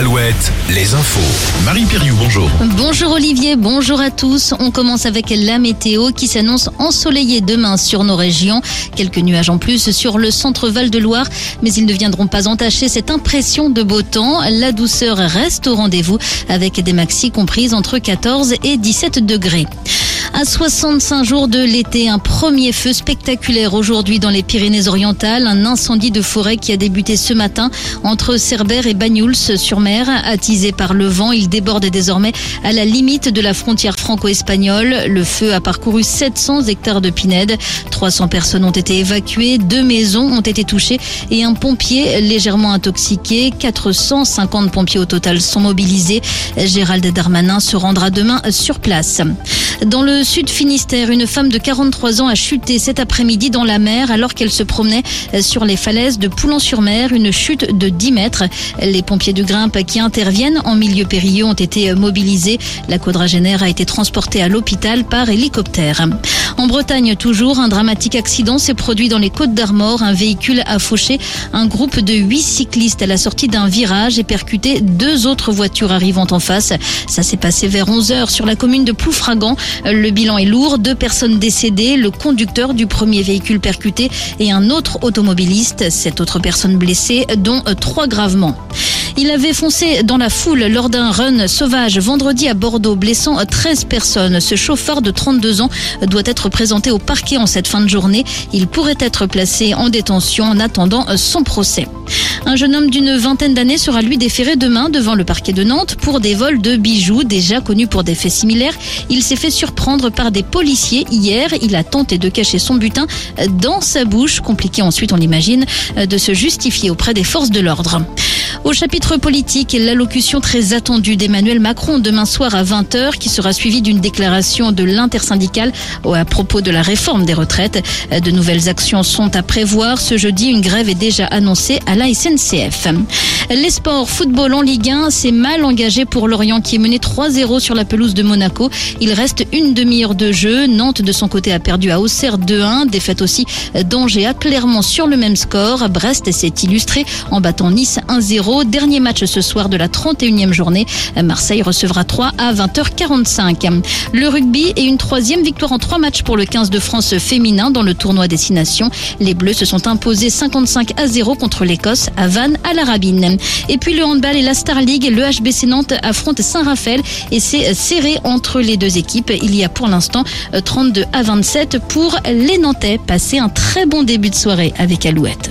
Alouette, les infos. Marie Piriou, bonjour. Bonjour Olivier, bonjour à tous. On commence avec la météo qui s'annonce ensoleillée demain sur nos régions. Quelques nuages en plus sur le centre Val-de-Loire, mais ils ne viendront pas entacher cette impression de beau temps. La douceur reste au rendez-vous avec des maxis comprises entre 14 et 17 degrés. À 65 jours de l'été, un premier feu spectaculaire aujourd'hui dans les Pyrénées-Orientales. Un incendie de forêt qui a débuté ce matin entre Cerbère et Bagnouls-sur-Mer. Attisé par le vent, il déborde désormais à la limite de la frontière franco-espagnole. Le feu a parcouru 700 hectares de pinèdes. 300 personnes ont été évacuées, deux maisons ont été touchées et un pompier légèrement intoxiqué. 450 pompiers au total sont mobilisés. Gérald Darmanin se rendra demain sur place. Dans le sud Finistère, une femme de 43 ans a chuté cet après-midi dans la mer alors qu'elle se promenait sur les falaises de Poulan-sur-Mer, une chute de 10 mètres. Les pompiers de grimpe qui interviennent en milieu périlleux ont été mobilisés. La quadragénaire a été transportée à l'hôpital par hélicoptère. En Bretagne, toujours, un dramatique accident s'est produit dans les Côtes d'Armor. Un véhicule a fauché un groupe de huit cyclistes à la sortie d'un virage et percuté deux autres voitures arrivant en face. Ça s'est passé vers 11 heures sur la commune de Ploufragan. Bilan est lourd. Deux personnes décédées, le conducteur du premier véhicule percuté et un autre automobiliste. Cette autre personne blessée, dont trois gravement. Il avait foncé dans la foule lors d'un run sauvage vendredi à Bordeaux, blessant 13 personnes. Ce chauffeur de 32 ans doit être présenté au parquet en cette fin de journée. Il pourrait être placé en détention en attendant son procès. Un jeune homme d'une vingtaine d'années sera lui déféré demain devant le parquet de Nantes pour des vols de bijoux déjà connus pour des faits similaires. Il s'est fait surprendre par des policiers hier. Il a tenté de cacher son butin dans sa bouche. Compliqué ensuite, on l'imagine, de se justifier auprès des forces de l'ordre. Au chapitre politique, l'allocution très attendue d'Emmanuel Macron demain soir à 20h qui sera suivie d'une déclaration de l'intersyndicale à propos de la réforme des retraites. De nouvelles actions sont à prévoir. Ce jeudi, une grève est déjà annoncée à la SNCF. Les sports, football en Ligue 1, c'est mal engagé pour Lorient qui est mené 3-0 sur la pelouse de Monaco. Il reste une demi-heure de jeu. Nantes, de son côté, a perdu à Auxerre 2-1. Défaite aussi d'Angers à Clermont sur le même score. Brest s'est illustré en battant Nice 1-0. Dernier match ce soir de la 31e journée. Marseille recevra 3 à 20h45. Le rugby et une troisième victoire en trois matchs pour le 15 de France féminin dans le tournoi Destination. Les Bleus se sont imposés 55 à 0 contre l'Écosse à Vannes à la Rabine. Et puis le handball et la Star League, le HBC Nantes affronte Saint-Raphaël et c'est serré entre les deux équipes. Il y a pour l'instant 32 à 27 pour les Nantais. Passez un très bon début de soirée avec Alouette.